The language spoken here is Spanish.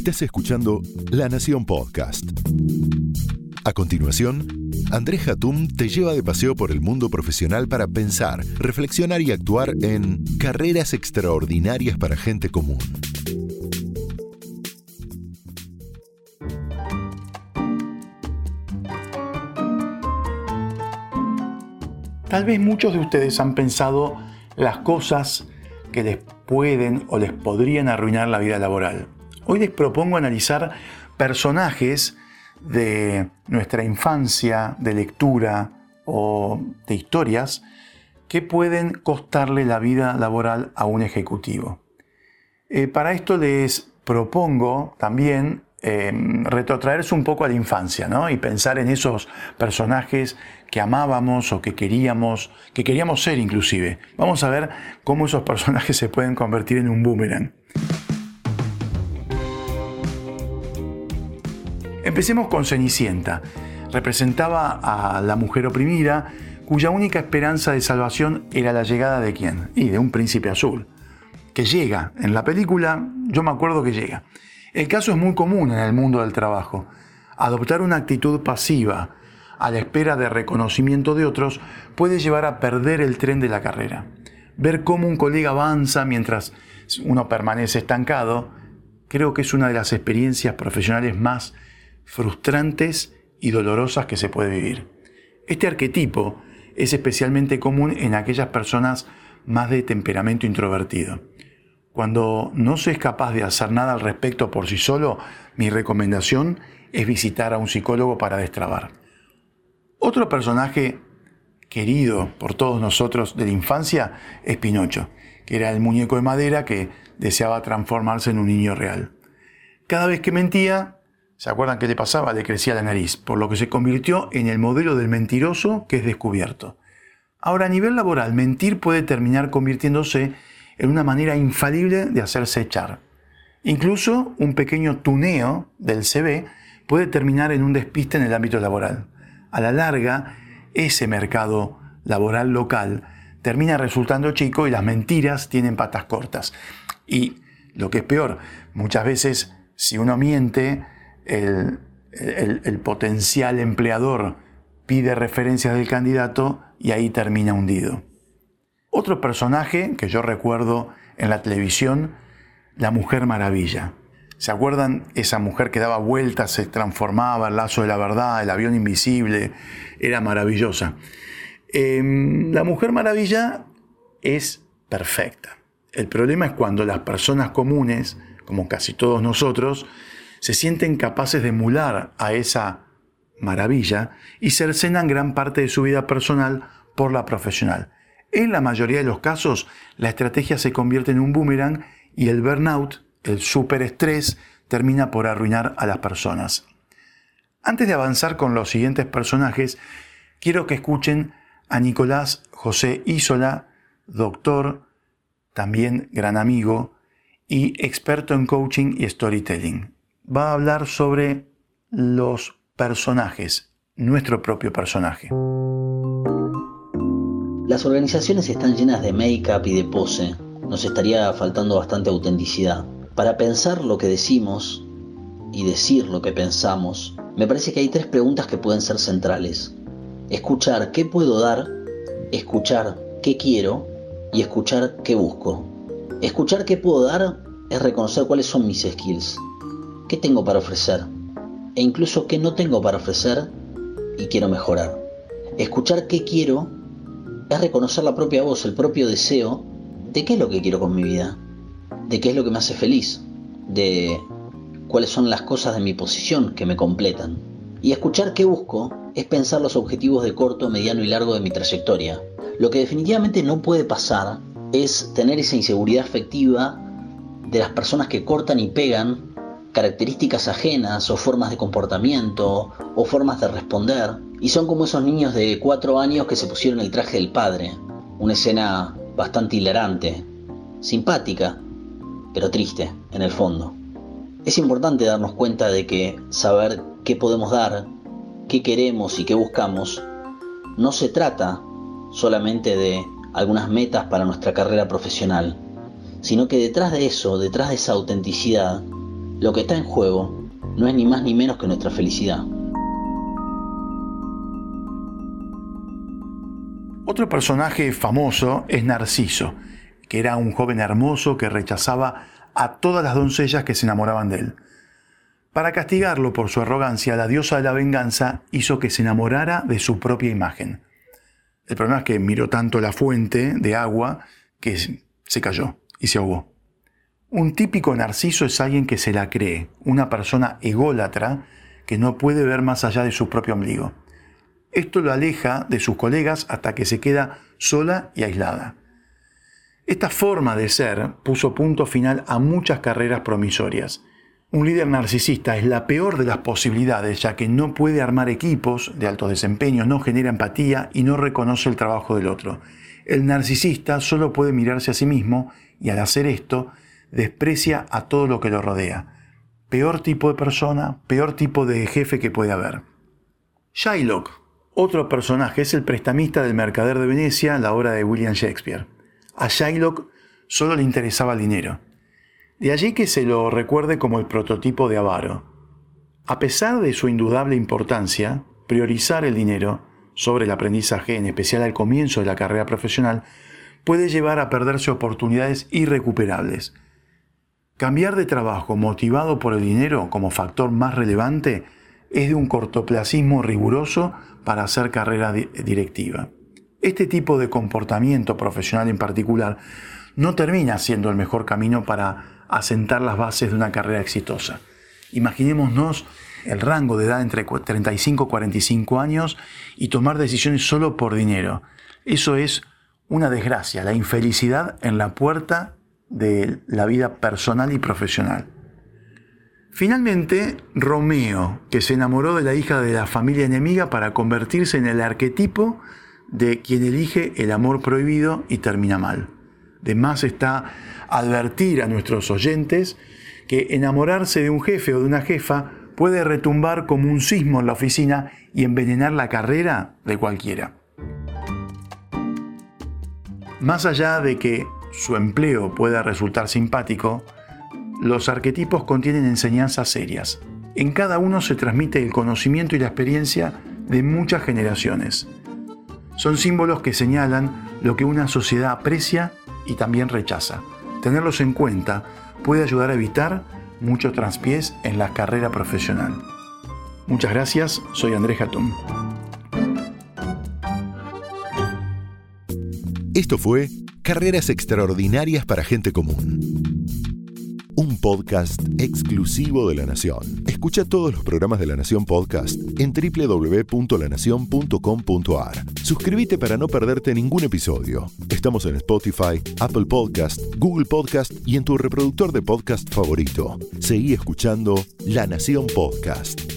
Estás escuchando La Nación Podcast. A continuación, Andrés Hatum te lleva de paseo por el mundo profesional para pensar, reflexionar y actuar en carreras extraordinarias para gente común. Tal vez muchos de ustedes han pensado las cosas que les pueden o les podrían arruinar la vida laboral. Hoy les propongo analizar personajes de nuestra infancia, de lectura o de historias que pueden costarle la vida laboral a un ejecutivo. Eh, para esto les propongo también eh, retrotraerse un poco a la infancia y pensar en esos personajes que amábamos o que queríamos, que queríamos ser inclusive. Vamos a ver cómo esos personajes se pueden convertir en un boomerang. Empecemos con Cenicienta. Representaba a la mujer oprimida, cuya única esperanza de salvación era la llegada de quién? Y de un príncipe azul. Que llega. En la película, yo me acuerdo que llega. El caso es muy común en el mundo del trabajo. Adoptar una actitud pasiva, a la espera de reconocimiento de otros puede llevar a perder el tren de la carrera. Ver cómo un colega avanza mientras uno permanece estancado, creo que es una de las experiencias profesionales más frustrantes y dolorosas que se puede vivir. Este arquetipo es especialmente común en aquellas personas más de temperamento introvertido. Cuando no se es capaz de hacer nada al respecto por sí solo, mi recomendación es visitar a un psicólogo para destrabar. Otro personaje querido por todos nosotros de la infancia es Pinocho, que era el muñeco de madera que deseaba transformarse en un niño real. Cada vez que mentía, ¿se acuerdan qué le pasaba? Le crecía la nariz, por lo que se convirtió en el modelo del mentiroso que es descubierto. Ahora, a nivel laboral, mentir puede terminar convirtiéndose en una manera infalible de hacerse echar. Incluso un pequeño tuneo del CV puede terminar en un despiste en el ámbito laboral a la larga ese mercado laboral local termina resultando chico y las mentiras tienen patas cortas. Y lo que es peor, muchas veces si uno miente, el, potencial empleador pide referencias del candidato y ahí termina hundido. Otro personaje que yo recuerdo en la televisión, la Mujer Maravilla. ¿Se acuerdan esa mujer que daba vueltas, se transformaba, el lazo de la verdad, el avión invisible? Era maravillosa. Em, la mujer maravilla es perfecta. El problema es cuando las personas comunes, como casi todos nosotros, se sienten capaces de emular a esa maravilla y cercenan gran parte de su vida personal por la profesional. En la mayoría de los casos, la estrategia se convierte en un boomerang y el burnout el superestrés termina por arruinar a las personas. Antes de avanzar con los siguientes personajes, quiero que escuchen a Nicolás José Isola, doctor, también gran amigo y experto en coaching y storytelling. Va a hablar sobre los personajes, nuestro propio personaje. Las organizaciones están llenas de make-up y de pose. Nos estaría faltando bastante autenticidad. Para pensar lo que decimos y decir lo que pensamos, me parece que hay tres preguntas que pueden ser centrales. Escuchar qué puedo dar, escuchar qué quiero y escuchar qué busco. Escuchar qué puedo dar es reconocer cuáles son mis skills, qué tengo para ofrecer e incluso qué no tengo para ofrecer y quiero mejorar. Escuchar qué quiero es reconocer la propia voz, el propio deseo de qué es lo que quiero con mi vida de qué es lo que me hace feliz, de cuáles son las cosas de mi posición que me completan. Y escuchar qué busco es pensar los objetivos de corto, mediano y largo de mi trayectoria. Lo que definitivamente no puede pasar es tener esa inseguridad afectiva de las personas que cortan y pegan características ajenas o formas de comportamiento o formas de responder y son como esos niños de cuatro años que se pusieron el traje del padre. Una escena bastante hilarante, simpática, pero triste en el fondo. Es importante darnos cuenta de que saber qué podemos dar, qué queremos y qué buscamos, no se trata solamente de algunas metas para nuestra carrera profesional, sino que detrás de eso, detrás de esa autenticidad, Lo que está en juego no es ni más ni menos que nuestra felicidad. Otro personaje famoso es Narciso, que era un joven hermoso que rechazaba a todas las doncellas que se enamoraban de él. Para castigarlo por su arrogancia, la diosa de la venganza hizo que se enamorara de su propia imagen. El problema es que miró tanto la fuente de agua que se cayó y se ahogó. Un típico narciso es alguien que se la cree, una persona ególatra que no puede ver más allá de su propio ombligo. Esto lo aleja de sus colegas hasta que se queda sola y aislada. Esta forma de ser puso punto final a muchas carreras promisorias. Un líder narcisista es la peor de las posibilidades, ya que no puede armar equipos de alto desempeño, no genera empatía y no reconoce el trabajo del otro. El narcisista solo puede mirarse a sí mismo y al hacer esto desprecia a todo lo que lo rodea. Peor tipo de persona, peor tipo de jefe que puede haber. Shylock otro personaje es el prestamista del Mercader de Venecia, la obra de William Shakespeare. A Shylock solo le interesaba el dinero. De allí que se lo recuerde como el prototipo de avaro. A pesar de su indudable importancia, priorizar el dinero sobre el aprendizaje, en especial al comienzo de la carrera profesional, puede llevar a perderse oportunidades irrecuperables. Cambiar de trabajo motivado por el dinero como factor más relevante es de un cortoplacismo riguroso para hacer carrera directiva. Este tipo de comportamiento profesional en particular no termina siendo el mejor camino para asentar las bases de una carrera exitosa. Imaginémonos el rango de edad entre 35 y 45 años y tomar decisiones solo por dinero. Eso es una desgracia, la infelicidad en la puerta de la vida personal y profesional. Finalmente, Romeo, que se enamoró de la hija de la familia enemiga para convertirse en el arquetipo de quien elige el amor prohibido y termina mal. De más está advertir a nuestros oyentes que enamorarse de un jefe o de una jefa puede retumbar como un sismo en la oficina y envenenar la carrera de cualquiera. Más allá de que su empleo pueda resultar simpático, los arquetipos contienen enseñanzas serias. En cada uno se transmite el conocimiento y la experiencia de muchas generaciones. Son símbolos que señalan lo que una sociedad aprecia y también rechaza. Tenerlos en cuenta puede ayudar a evitar muchos traspiés en la carrera profesional. Muchas gracias, soy Andrés Hatum. Esto fue Carreras Extraordinarias para Gente Común un podcast exclusivo de La Nación. Escucha todos los programas de La Nación Podcast en www.lanacion.com.ar. Suscríbete para no perderte ningún episodio. Estamos en Spotify, Apple Podcast, Google Podcast y en tu reproductor de podcast favorito. Seguí escuchando La Nación Podcast.